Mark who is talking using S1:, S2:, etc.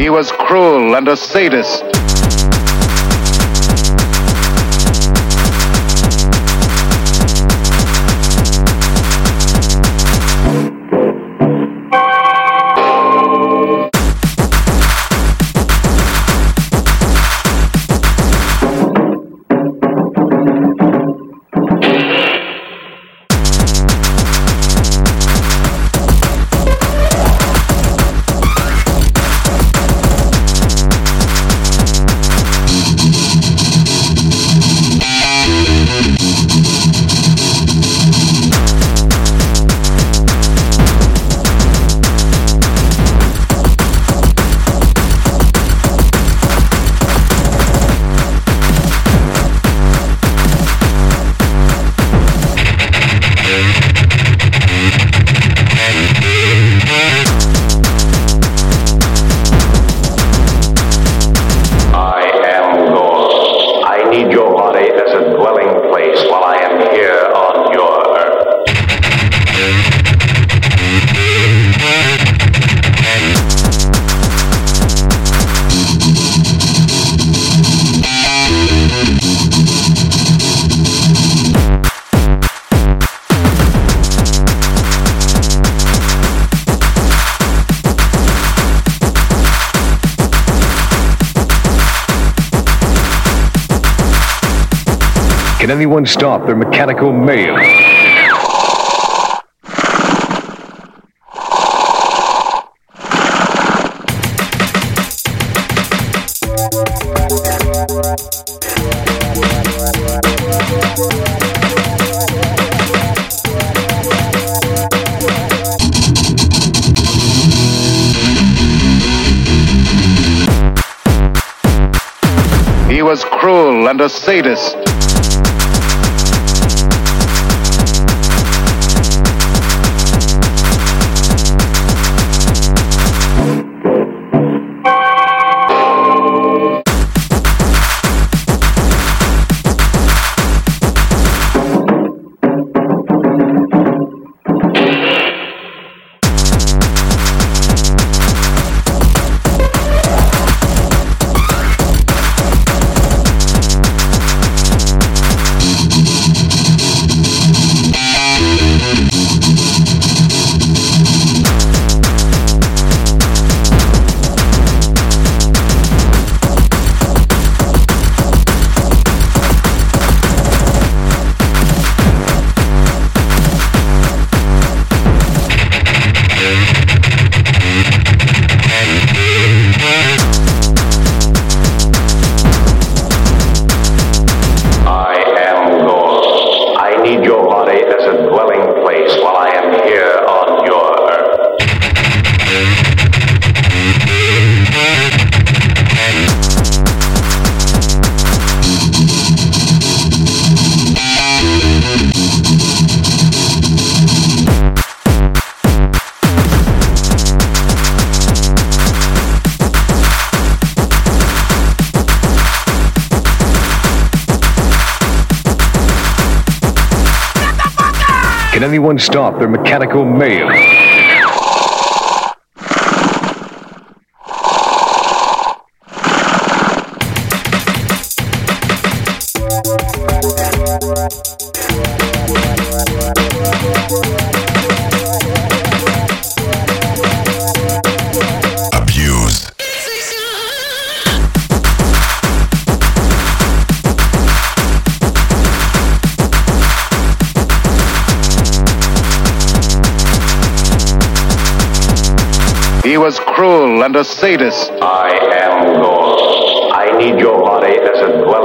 S1: He was cruel and a sadist.
S2: Can anyone stop their mechanical mail?
S1: He was cruel and a sadist.
S2: Can anyone stop their mechanical mail?
S1: He was cruel and a sadist.
S3: I am Ghost. I need your body as a dwelling